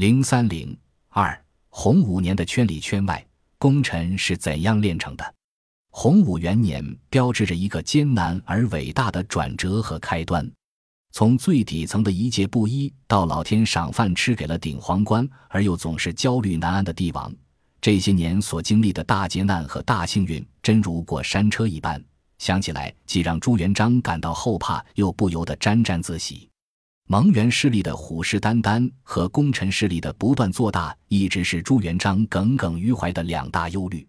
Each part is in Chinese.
零三零二，洪武年的圈里圈外，功臣是怎样炼成的？洪武元年标志着一个艰难而伟大的转折和开端。从最底层的一介布衣，到老天赏饭吃给了顶皇冠而又总是焦虑难安的帝王，这些年所经历的大劫难和大幸运，真如过山车一般。想起来，既让朱元璋感到后怕，又不由得沾沾自喜。蒙元势力的虎视眈眈和功臣势力的不断做大，一直是朱元璋耿耿于怀的两大忧虑。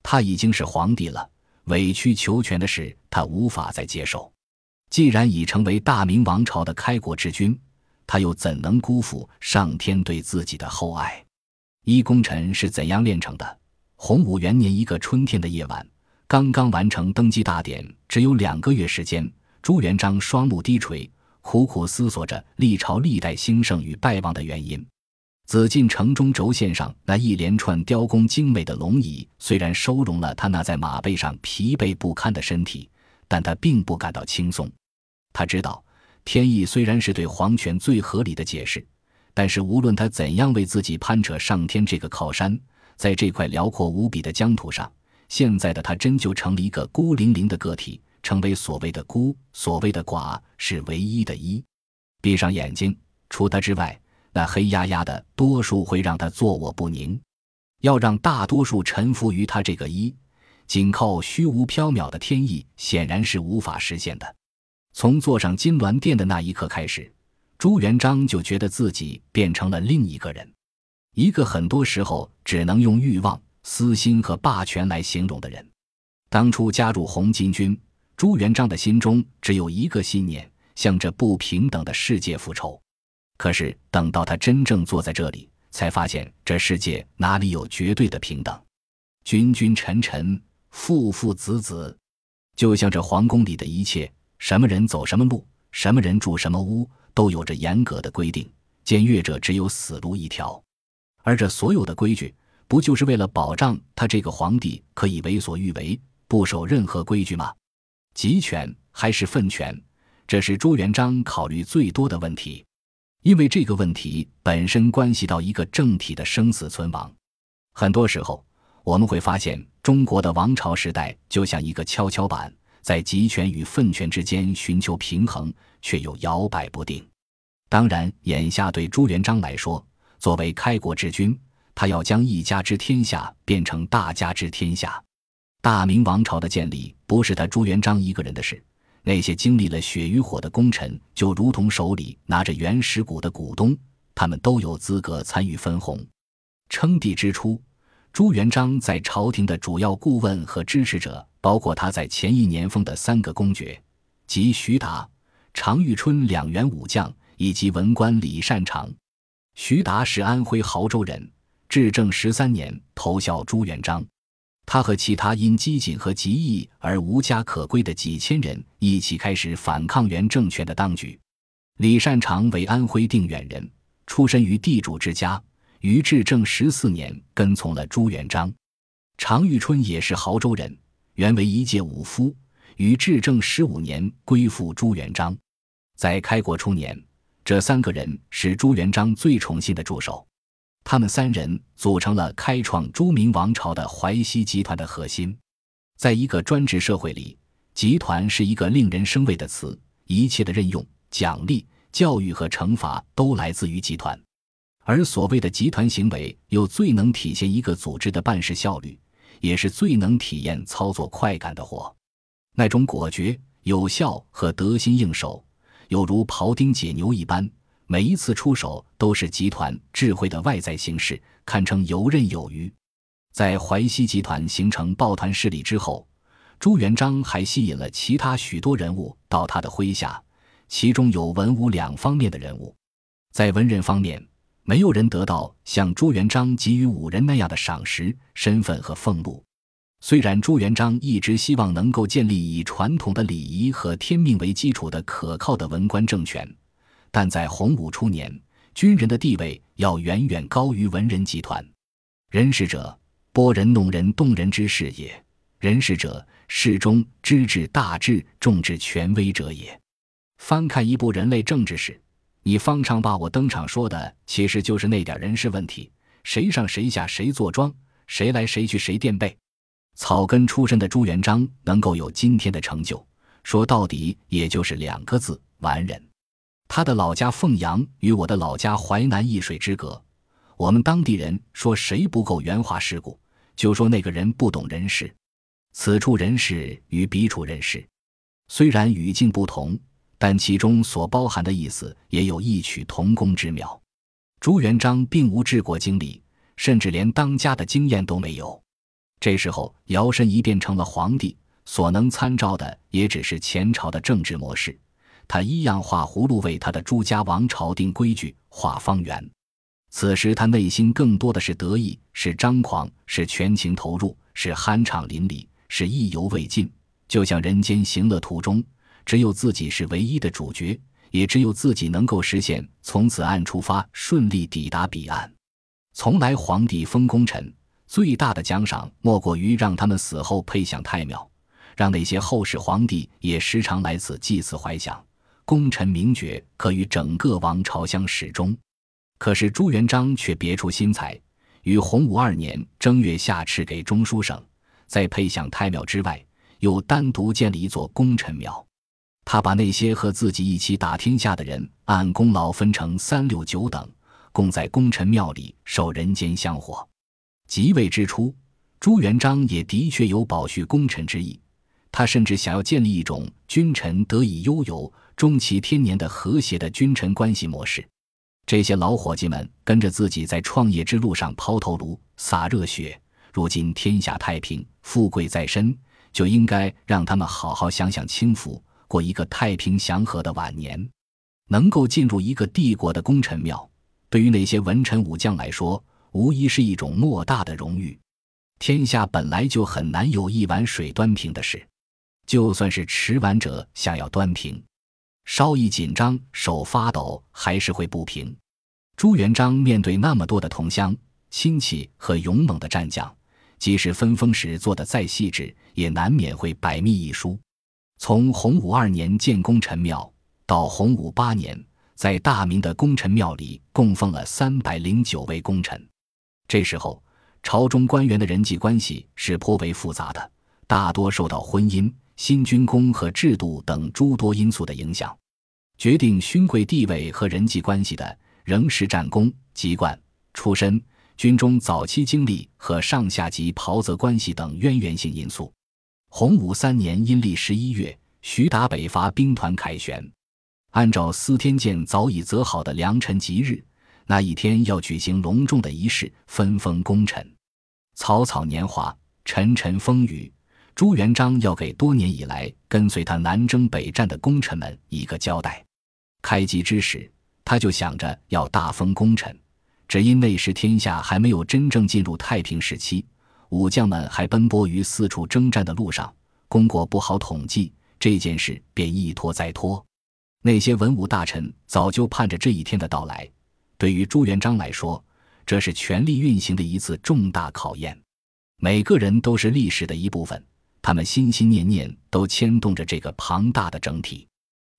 他已经是皇帝了，委曲求全的事他无法再接受。既然已成为大明王朝的开国之君，他又怎能辜负上天对自己的厚爱？一功臣是怎样炼成的？洪武元年一个春天的夜晚，刚刚完成登基大典，只有两个月时间，朱元璋双目低垂，苦苦思索着历朝历代兴盛与败亡的原因。紫禁城中轴线上那一连串雕工精美的龙椅，虽然收容了他那在马背上疲惫不堪的身体，但他并不感到轻松。他知道，天意虽然是对皇权最合理的解释，但是无论他怎样为自己攀扯上天这个靠山，在这块辽阔无比的疆土上，现在的他真就成了一个孤零零的个体，成为所谓的孤，所谓的寡，是唯一的一。闭上眼睛，除他之外。那黑压压的多数会让他坐卧不宁，要让大多数臣服于他这个一，仅靠虚无缥缈的天意，显然是无法实现的。从坐上金銮殿的那一刻开始，朱元璋就觉得自己变成了另一个人，一个很多时候只能用欲望、私心和霸权来形容的人。当初加入红巾军，朱元璋的心中只有一个信念：向着不平等的世界复仇。可是等到他真正坐在这里，才发现这世界哪里有绝对的平等？君君臣臣，父父子子，就像这皇宫里的一切，什么人走什么路，什么人住什么屋，都有着严格的规定，僭越者只有死路一条。而这所有的规矩，不就是为了保障他这个皇帝可以为所欲为，不守任何规矩吗？集权还是分权，这是朱元璋考虑最多的问题。因为这个问题本身关系到一个政体的生死存亡，很多时候我们会发现，中国的王朝时代就像一个跷跷板，在集权与分权之间寻求平衡，却又摇摆不定。当然，眼下对朱元璋来说，作为开国之君，他要将一家之天下变成大家之天下。大明王朝的建立不是他朱元璋一个人的事。那些经历了血与火的功臣，就如同手里拿着原始股的股东，他们都有资格参与分红。称帝之初，朱元璋在朝廷的主要顾问和支持者，包括他在前一年封的三个公爵，即徐达、常遇春两员武将，以及文官李善长。徐达是安徽亳州人，至正十三年投效朱元璋。他和其他因机警和极义而无家可归的几千人一起开始反抗原政权的当局。李善长为安徽定远人，出身于地主之家，于至正十四年跟从了朱元璋。常遇春也是亳州人，原为一介武夫，于至正十五年归附朱元璋。在开国初年，这三个人是朱元璋最宠信的助手。他们三人组成了开创朱明王朝的淮西集团的核心。在一个专制社会里，集团是一个令人生畏的词，一切的任用、奖励、教育和惩罚都来自于集团。而所谓的集团行为，又最能体现一个组织的办事效率，也是最能体验操作快感的活。那种果决、有效和得心应手，犹如庖丁解牛一般。每一次出手都是集团智慧的外在形式，堪称游刃有余。在淮西集团形成抱团势力之后，朱元璋还吸引了其他许多人物到他的麾下，其中有文武两方面的人物。在文人方面，没有人得到像朱元璋给予武人那样的赏识、身份和俸禄。虽然朱元璋一直希望能够建立以传统的礼仪和天命为基础的可靠的文官政权。但在洪武初年，军人的地位要远远高于文人集团。人事者，拨人弄人动人之事也；人事者，事中知至大智重至权威者也。翻看一部人类政治史，你方长把我登场说的，其实就是那点人事问题：谁上谁下，谁坐庄，谁来谁去，谁垫背。草根出身的朱元璋能够有今天的成就，说到底也就是两个字：完人。他的老家凤阳与我的老家淮南一水之隔，我们当地人说谁不够圆滑世故，就说那个人不懂人事。此处人事与彼处人事，虽然语境不同，但其中所包含的意思也有异曲同工之妙。朱元璋并无治国经历，甚至连当家的经验都没有。这时候，摇身一变成了皇帝，所能参照的也只是前朝的政治模式。他一样画葫芦，为他的朱家王朝定规矩、画方圆。此时他内心更多的是得意，是张狂，是全情投入，是酣畅淋漓，是意犹未尽。就像人间行乐途中，只有自己是唯一的主角，也只有自己能够实现从此岸出发，顺利抵达彼岸。从来皇帝封功臣。最大的奖赏莫过于让他们死后配享太庙，让那些后世皇帝也时常来此祭祀怀想，功臣名爵可与整个王朝相始终。可是朱元璋却别出心裁，于洪武二年正月下敕给中书省，在配享太庙之外，又单独建了一座功臣庙。他把那些和自己一起打天下的人按功劳分成三六九等，供在功臣庙里受人间香火。即位之初，朱元璋也的确有保恤功臣之意。他甚至想要建立一种君臣得以悠游、终其天年的和谐的君臣关系模式。这些老伙计们跟着自己在创业之路上抛头颅、洒热血，如今天下太平、富贵在身，就应该让他们好好享享清福，过一个太平祥和的晚年。能够进入一个帝国的功臣庙，对于那些文臣武将来说，无疑是一种莫大的荣誉。天下本来就很难有一碗水端平的事，就算是持碗者想要端平，稍一紧张，手发抖，还是会不平。朱元璋面对那么多的同乡亲戚和勇猛的战将，即使分封时做得再细致，也难免会百密一疏。从洪武二年建功臣庙到洪武八年，在大明的功臣庙里供奉了三百零九位功臣。这时候，朝中官员的人际关系是颇为复杂的，大多受到婚姻、新军功和制度等诸多因素的影响。决定勋贵地位和人际关系的，仍是战功、籍贯、出身、军中早期经历和上下级袍泽关系等渊源性因素。洪武三年阴历十一月，徐达北伐兵团凯旋，按照司天监早已择好的良辰吉日。那一天要举行隆重的仪式，分封功臣。草草年华，沉沉风雨。朱元璋要给多年以来跟随他南征北战的功臣们一个交代。开机之时，他就想着要大封功臣，只因那时天下还没有真正进入太平时期，武将们还奔波于四处征战的路上，功过不好统计。这件事便一拖再拖。那些文武大臣早就盼着这一天的到来。对于朱元璋来说，这是权力运行的一次重大考验。每个人都是历史的一部分，他们心心念念都牵动着这个庞大的整体。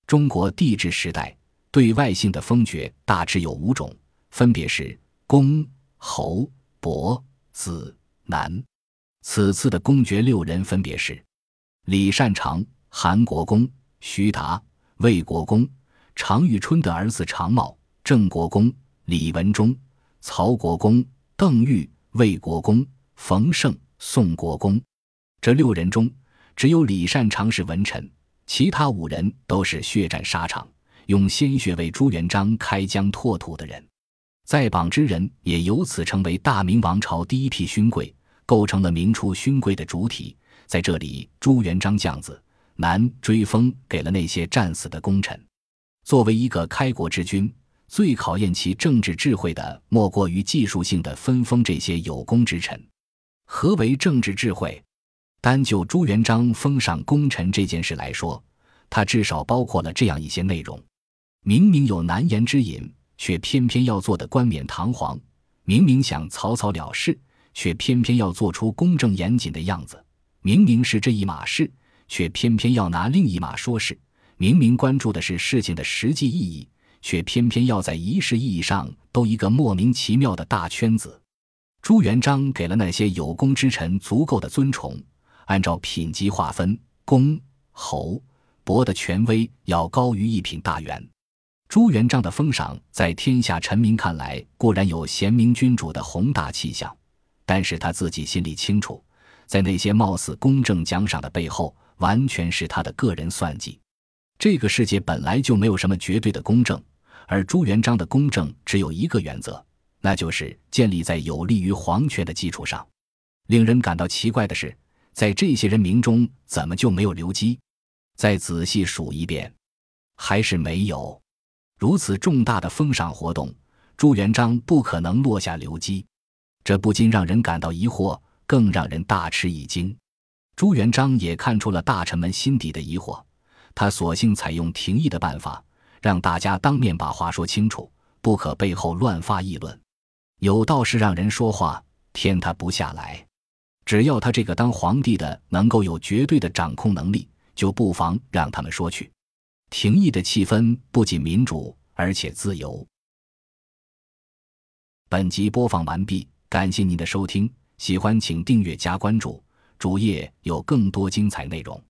中国帝制时代对外姓的封爵大致有五种，分别是公、侯、伯、子、男。此次的公爵六人分别是李善长、韩国公、徐达、魏国公、常遇春的儿子常茂、郑国公。李文忠、曹国公、邓玉、魏国公、冯胜、宋国公，这六人中，只有李善长是文臣，其他五人都是血战沙场、用鲜血为朱元璋开疆拓土的人。在榜之人也由此成为大明王朝第一批勋贵，构成了明初勋贵的主体。在这里，朱元璋将子南追封给了那些战死的功臣。作为一个开国之君。最考验其政治智慧的，莫过于技术性的分封这些有功之臣。何为政治智慧？单就朱元璋封赏功臣这件事来说，他至少包括了这样一些内容：明明有难言之隐，却偏偏要做的冠冕堂皇；明明想草草了事，却偏偏要做出公正严谨的样子；明明是这一码事，却偏偏要拿另一码说事；明明关注的是事情的实际意义。却偏偏要在仪式意义上兜一个莫名其妙的大圈子。朱元璋给了那些有功之臣足够的尊崇，按照品级划分，公、侯、伯的权威要高于一品大员。朱元璋的封赏在天下臣民看来固然有贤明君主的宏大气象，但是他自己心里清楚，在那些貌似公正奖赏的背后，完全是他的个人算计。这个世界本来就没有什么绝对的公正，而朱元璋的公正只有一个原则，那就是建立在有利于皇权的基础上。令人感到奇怪的是，在这些人名中，怎么就没有刘基？再仔细数一遍，还是没有。如此重大的封赏活动，朱元璋不可能落下刘基，这不禁让人感到疑惑，更让人大吃一惊。朱元璋也看出了大臣们心底的疑惑，他索性采用廷议的办法，让大家当面把话说清楚，不可背后乱发议论。有道是让人说话，天塌不下来。只要他这个当皇帝的能够有绝对的掌控能力，就不妨让他们说去。廷议的气氛不仅民主，而且自由。本集播放完毕，感谢您的收听，喜欢请订阅加关注，主页有更多精彩内容。